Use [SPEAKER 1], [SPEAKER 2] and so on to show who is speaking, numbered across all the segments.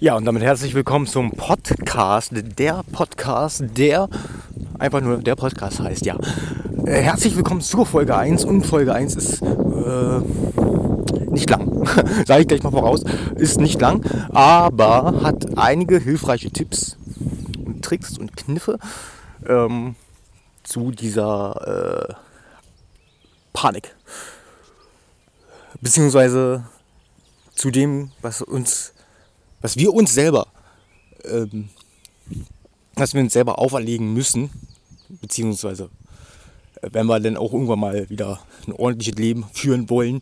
[SPEAKER 1] Ja, und damit herzlich willkommen zum Podcast, der Podcast, der einfach nur der Podcast heißt, ja. Äh, herzlich willkommen zur Folge 1 und Folge 1 ist äh, nicht lang, sage ich gleich mal voraus, ist nicht lang, aber hat einige hilfreiche Tipps und Tricks und Kniffe ähm, zu dieser äh, Panik. Beziehungsweise zu dem, was uns, was wir uns selber, ähm, was wir uns selber auferlegen müssen, beziehungsweise äh, wenn wir dann auch irgendwann mal wieder ein ordentliches Leben führen wollen,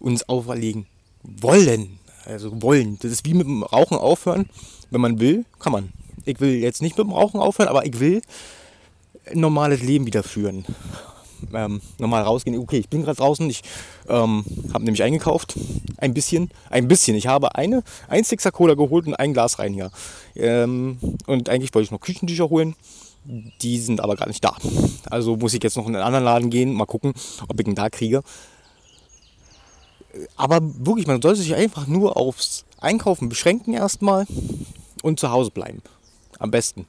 [SPEAKER 1] uns auferlegen wollen. Also wollen. Das ist wie mit dem Rauchen aufhören. Wenn man will, kann man. Ich will jetzt nicht mit dem Rauchen aufhören, aber ich will ein normales Leben wieder führen ähm, nochmal rausgehen. Okay, ich bin gerade draußen. Ich ähm, habe nämlich eingekauft. Ein bisschen. Ein bisschen. Ich habe eine, ein Sixer Cola geholt und ein Glas rein hier. Ähm, und eigentlich wollte ich noch Küchentücher holen. Die sind aber gar nicht da. Also muss ich jetzt noch in einen anderen Laden gehen. Mal gucken, ob ich ihn da kriege. Aber wirklich, man sollte sich einfach nur aufs Einkaufen beschränken erstmal und zu Hause bleiben. Am besten.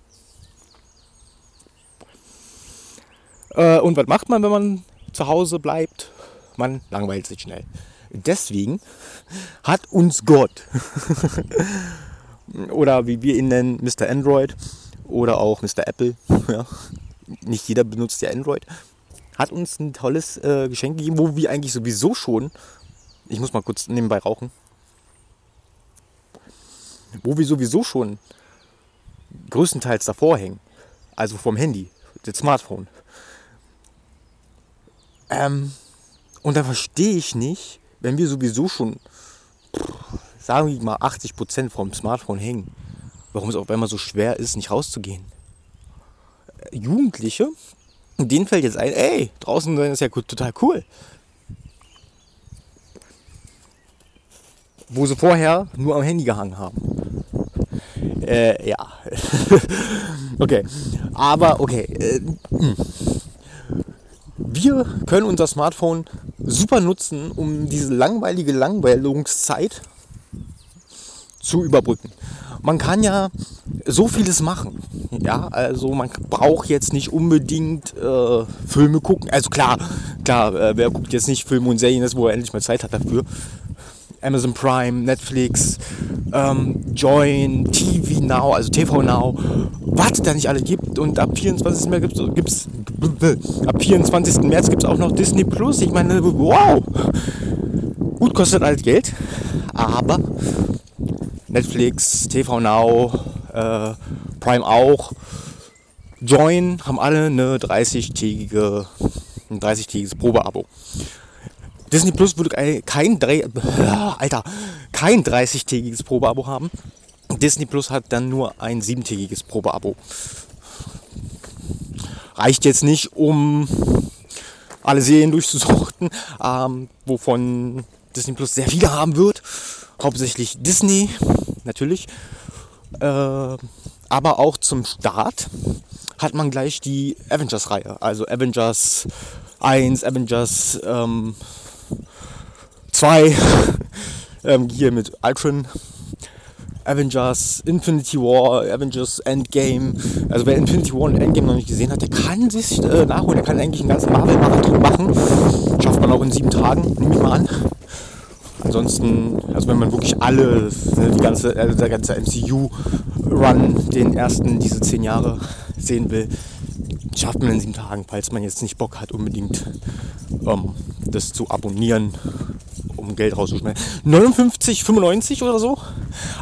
[SPEAKER 1] Äh, und was macht man, wenn man zu Hause bleibt? Man langweilt sich schnell. Deswegen hat uns Gott, oder wie wir ihn nennen, Mr. Android oder auch Mr. Apple, ja, nicht jeder benutzt ja Android, hat uns ein tolles äh, Geschenk gegeben, wo wir eigentlich sowieso schon, ich muss mal kurz nebenbei rauchen, wo wir sowieso schon größtenteils davor hängen, also vom Handy, das Smartphone. Ähm, und da verstehe ich nicht, wenn wir sowieso schon, sagen wir mal, 80% vom Smartphone hängen, warum es auf einmal so schwer ist, nicht rauszugehen. Äh, Jugendliche, denen fällt jetzt ein, ey, draußen sein ist ja total cool. Wo sie vorher nur am Handy gehangen haben. Äh, ja. okay. Aber okay. Äh, hm wir können unser Smartphone super nutzen, um diese langweilige Langweilungszeit zu überbrücken. Man kann ja so vieles machen. Ja, also man braucht jetzt nicht unbedingt äh, Filme gucken. Also klar, klar, äh, wer guckt jetzt nicht Filme und Serien, wo er endlich mal Zeit hat dafür. Amazon Prime, Netflix, ähm, Join, TV Now, also TV Now, was da nicht alle gibt. Und ab 24. März gibt es ab 24. März gibt es auch noch Disney Plus. Ich meine, wow! Gut, kostet alles Geld, aber Netflix, TV Now, äh, Prime auch, Join haben alle eine 30-tägige, ein 30-tägiges Probeabo. Disney Plus würde kein, drei, Alter, kein 30-tägiges Probeabo haben. Disney Plus hat dann nur ein siebentägiges Probeabo. Reicht jetzt nicht, um alle Serien durchzusuchten, ähm, wovon Disney Plus sehr viele haben wird. Hauptsächlich Disney, natürlich. Äh, aber auch zum Start hat man gleich die Avengers-Reihe. Also Avengers 1, Avengers ähm, 2, ähm, hier mit Ultron, Avengers, Infinity War, Avengers Endgame. Also wer Infinity War und Endgame noch nicht gesehen hat, der kann sich äh, nachholen. Der kann eigentlich einen ganzen Marvel-Marathon machen. Schafft man auch in sieben Tagen, nehme ich mal an. Ansonsten, also wenn man wirklich alle, die ganze, also der ganze MCU-Run, den ersten diese zehn Jahre sehen will, schafft man in sieben Tagen, falls man jetzt nicht Bock hat, unbedingt ähm, das zu abonnieren um Geld rauszuschneiden. 59,95 oder so.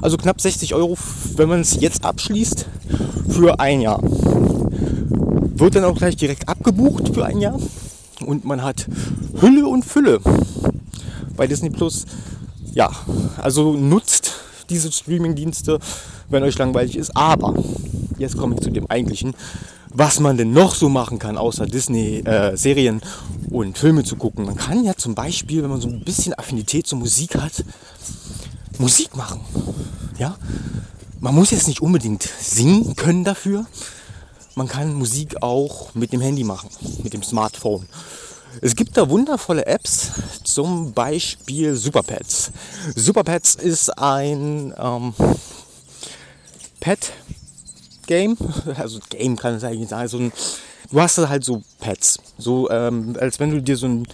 [SPEAKER 1] Also knapp 60 Euro, wenn man es jetzt abschließt, für ein Jahr. Wird dann auch gleich direkt abgebucht für ein Jahr. Und man hat Hülle und Fülle bei Disney Plus. Ja, also nutzt diese Streaming-Dienste, wenn euch langweilig ist. Aber jetzt komme ich zu dem eigentlichen was man denn noch so machen kann, außer Disney-Serien äh, und Filme zu gucken. Man kann ja zum Beispiel, wenn man so ein bisschen Affinität zur Musik hat, Musik machen. Ja? Man muss jetzt nicht unbedingt singen können dafür. Man kann Musik auch mit dem Handy machen, mit dem Smartphone. Es gibt da wundervolle Apps, zum Beispiel Superpads. Superpads ist ein ähm, Pet Game. Also Game kann es eigentlich sein. So ein, du hast halt so Pads. So ähm, als wenn du dir so ein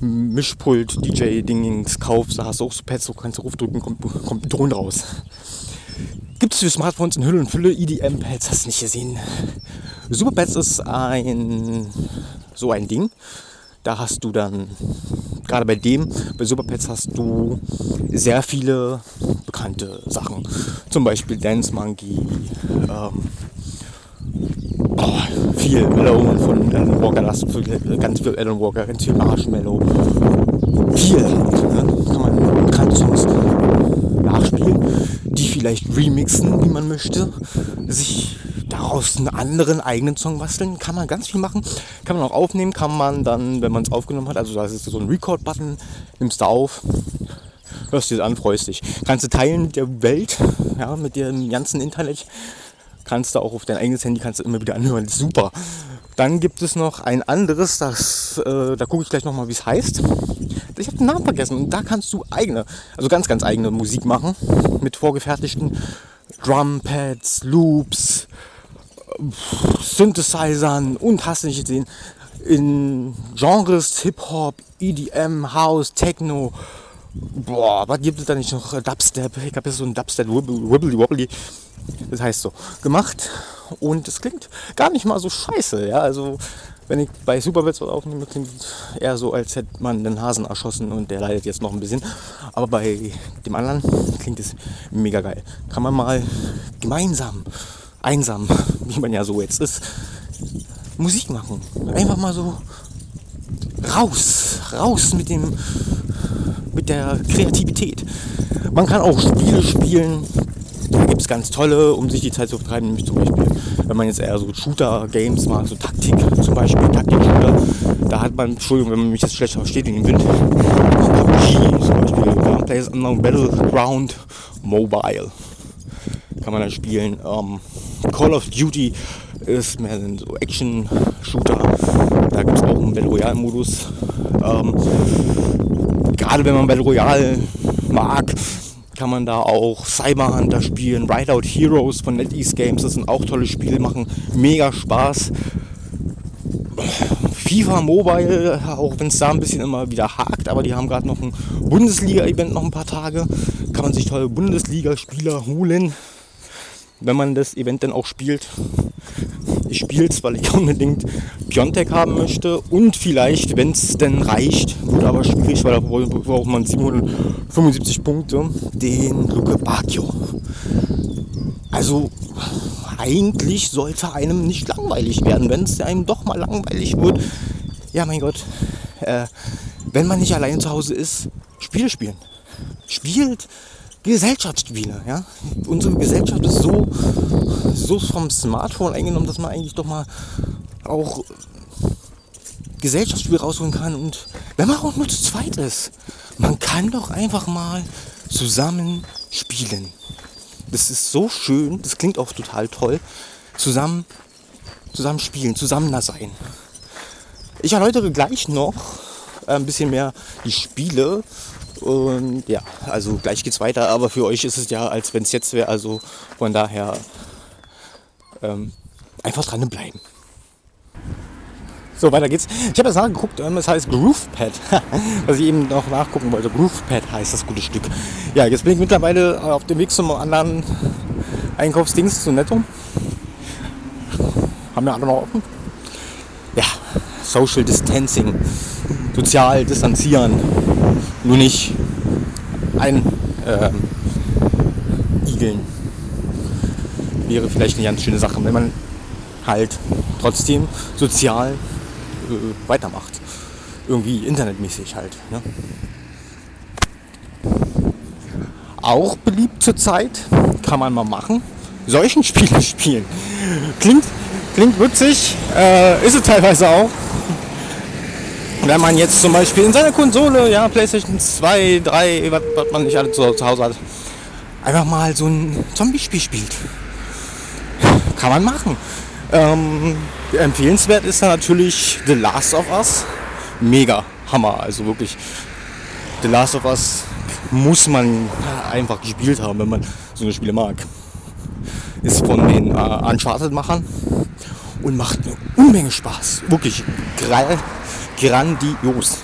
[SPEAKER 1] Mischpult DJ-Dingings kaufst, da hast du auch so Pads, so kannst du draufdrücken, kommt, kommt Ton raus. Gibt es für Smartphones in Hülle und Fülle, EDM-Pads, hast du nicht gesehen. Superpads ist ein so ein Ding. Da hast du dann, gerade bei dem, bei Superpads hast du sehr viele bekannte Sachen. Zum Beispiel Dance Monkey, ähm, oh, viel Alone von Alan Walker, das ganz viel Alan Walker, ganz viel Marshmallow. Viel ne? Kann man bekannte Songs nachspielen, die vielleicht remixen, wie man möchte, sich daraus einen anderen eigenen Song basteln, kann man ganz viel machen, kann man auch aufnehmen, kann man dann, wenn man es aufgenommen hat, also da ist so ein Record-Button, nimmst du auf, hörst dir das an, freust dich. Kannst du teilen mit der Welt, ja, mit dem ganzen Internet, kannst du auch auf dein eigenes Handy, kannst du immer wieder anhören, super. Dann gibt es noch ein anderes, das, äh, da gucke ich gleich nochmal, wie es heißt. Ich habe den Namen vergessen und da kannst du eigene, also ganz, ganz eigene Musik machen mit vorgefertigten Drumpads, Loops, Synthesizern und hast nicht gesehen, in Genres Hip-Hop, EDM, House, Techno. Boah, was gibt es da nicht noch? Dubstep. Ich habe jetzt so ein Dubstep Wibbly Wobbly. Das heißt so. Gemacht. Und es klingt gar nicht mal so scheiße. Ja, also wenn ich bei Superbits was aufnehme, klingt es eher so, als hätte man den Hasen erschossen und der leidet jetzt noch ein bisschen. Aber bei dem anderen klingt es mega geil. Kann man mal gemeinsam einsam, wie man ja so jetzt ist, Musik machen. Einfach mal so raus, raus mit dem, mit der Kreativität. Man kann auch Spiele spielen. Da gibt es ganz tolle, um sich die Zeit zu vertreiben, nämlich zum Beispiel, wenn man jetzt eher so Shooter-Games macht, so Taktik zum Beispiel, Taktik-Shooter, da hat man, Entschuldigung, wenn man mich jetzt schlecht versteht in den Wind, PUBG zum Beispiel, Players Unknown Battleground Mobile kann man dann spielen. Ähm, Call of Duty ist mehr so Action-Shooter. Da gibt es auch einen Battle Royale-Modus. Ähm, gerade wenn man Battle Royale mag, kann man da auch Cyber Hunter spielen, Rideout Heroes von NetEase Games. Das sind auch tolle Spiele, machen mega Spaß. FIFA Mobile, auch wenn es da ein bisschen immer wieder hakt, aber die haben gerade noch ein Bundesliga-Event noch ein paar Tage. Kann man sich tolle Bundesliga-Spieler holen wenn man das Event dann auch spielt. Ich spiele es, weil ich unbedingt Piontek haben möchte und vielleicht, wenn es denn reicht, wird aber schwierig, weil da braucht man 775 Punkte, den Luke Bacchio. Also eigentlich sollte einem nicht langweilig werden, wenn es einem doch mal langweilig wird. Ja, mein Gott, äh, wenn man nicht allein zu Hause ist, Spiele spielen. Spielt Gesellschaftsspiele. Ja? Unsere Gesellschaft ist so, so vom Smartphone eingenommen, dass man eigentlich doch mal auch Gesellschaftsspiele rausholen kann. Und wenn man auch nur zu zweit ist, man kann doch einfach mal zusammen spielen. Das ist so schön, das klingt auch total toll. Zusammen, zusammen spielen, zusammen da sein. Ich erläutere gleich noch ein bisschen mehr die Spiele und ja, also gleich geht's weiter, aber für euch ist es ja, als wenn es jetzt wäre. Also von daher ähm, einfach dranbleiben. So, weiter geht's. Ich habe jetzt nachgeguckt, ähm, es heißt GroovePad, was ich eben noch nachgucken wollte. GroovePad heißt das gute Stück. Ja, jetzt bin ich mittlerweile auf dem Weg zum anderen Einkaufsdings zu Netto. Haben wir alle noch offen? Ja, Social Distancing, sozial distanzieren nur nicht ein ähm, Igeln. Wäre vielleicht eine ganz schöne Sache, wenn man halt trotzdem sozial äh, weitermacht. Irgendwie internetmäßig halt. Ne? Auch beliebt zurzeit, kann man mal machen, solchen Spiele spielen. Klingt, klingt witzig, äh, ist es teilweise auch wenn man jetzt zum Beispiel in seiner Konsole, ja, Playstation 2, 3, was, man nicht alle zu, zu Hause hat, einfach mal so ein Zombie-Spiel spielt. Kann man machen. Ähm, empfehlenswert ist da natürlich The Last of Us. Mega Hammer, also wirklich. The Last of Us muss man einfach gespielt haben, wenn man so eine Spiele mag. Ist von den äh, Uncharted-Machern und macht eine Unmenge Spaß. Wirklich gra grandios.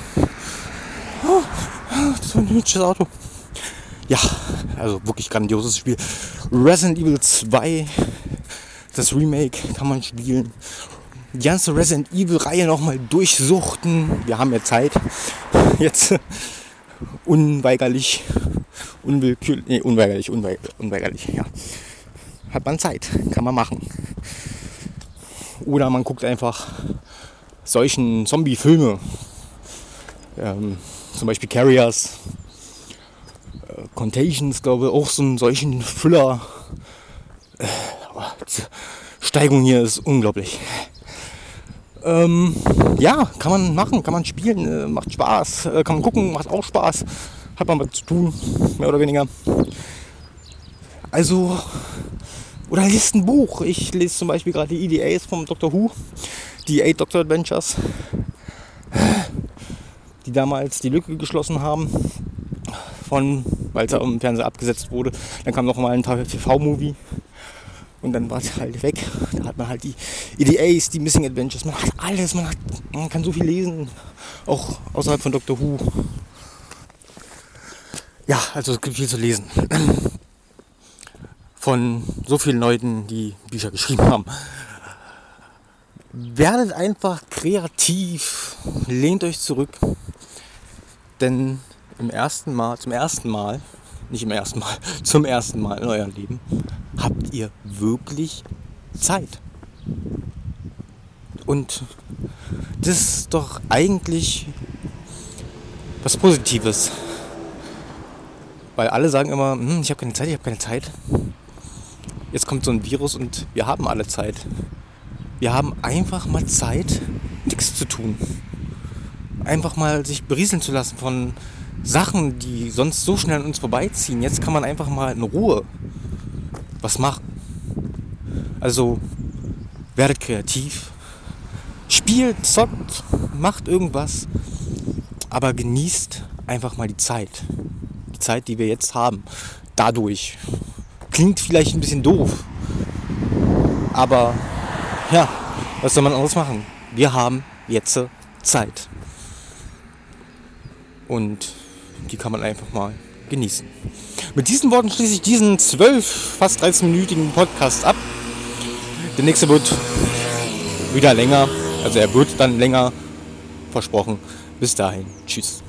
[SPEAKER 1] Oh, das war ein hübsches Auto. Ja, also wirklich grandioses Spiel. Resident Evil 2, das Remake kann man spielen. Die ganze Resident Evil-Reihe nochmal durchsuchten. Wir haben ja Zeit. Jetzt unweigerlich, unwillkürlich, nee, unweigerlich, unweigerlich, unweigerlich, ja. Hat man Zeit, kann man machen. Oder man guckt einfach solchen Zombie-Filme. Ähm, zum Beispiel Carriers, äh, Contagions, glaube ich, auch so einen solchen Thriller. Äh, oh, Steigung hier ist unglaublich. Ähm, ja, kann man machen, kann man spielen, äh, macht Spaß, äh, kann man gucken, macht auch Spaß, hat man was zu tun, mehr oder weniger. Also, oder liest ein Buch. Ich lese zum Beispiel gerade die EDAs vom Doctor Who, die Eight Doctor Adventures, die damals die Lücke geschlossen haben, von, weil es im Fernseher abgesetzt wurde. Dann kam noch mal ein TV-Movie und dann war es halt weg. Da hat man halt die EDAs, die Missing Adventures, man hat alles, man, hat, man kann so viel lesen, auch außerhalb von Doctor Who. Ja, also es gibt viel zu lesen. Von so vielen Leuten, die Bücher geschrieben haben. Werdet einfach kreativ, lehnt euch zurück, denn im ersten Mal, zum ersten Mal nicht im ersten Mal, zum ersten Mal in eurem Leben, habt ihr wirklich Zeit. Und das ist doch eigentlich was Positives. Weil alle sagen immer, hm, ich habe keine Zeit, ich habe keine Zeit. Jetzt kommt so ein Virus und wir haben alle Zeit. Wir haben einfach mal Zeit, nichts zu tun. Einfach mal sich berieseln zu lassen von Sachen, die sonst so schnell an uns vorbeiziehen. Jetzt kann man einfach mal in Ruhe was machen. Also werdet kreativ, spielt, zockt, macht irgendwas, aber genießt einfach mal die Zeit. Die Zeit, die wir jetzt haben. Dadurch. Klingt vielleicht ein bisschen doof, aber ja, was soll man anderes machen? Wir haben jetzt Zeit. Und die kann man einfach mal genießen. Mit diesen Worten schließe ich diesen 12, fast 13-minütigen Podcast ab. Der nächste wird wieder länger. Also er wird dann länger versprochen. Bis dahin. Tschüss.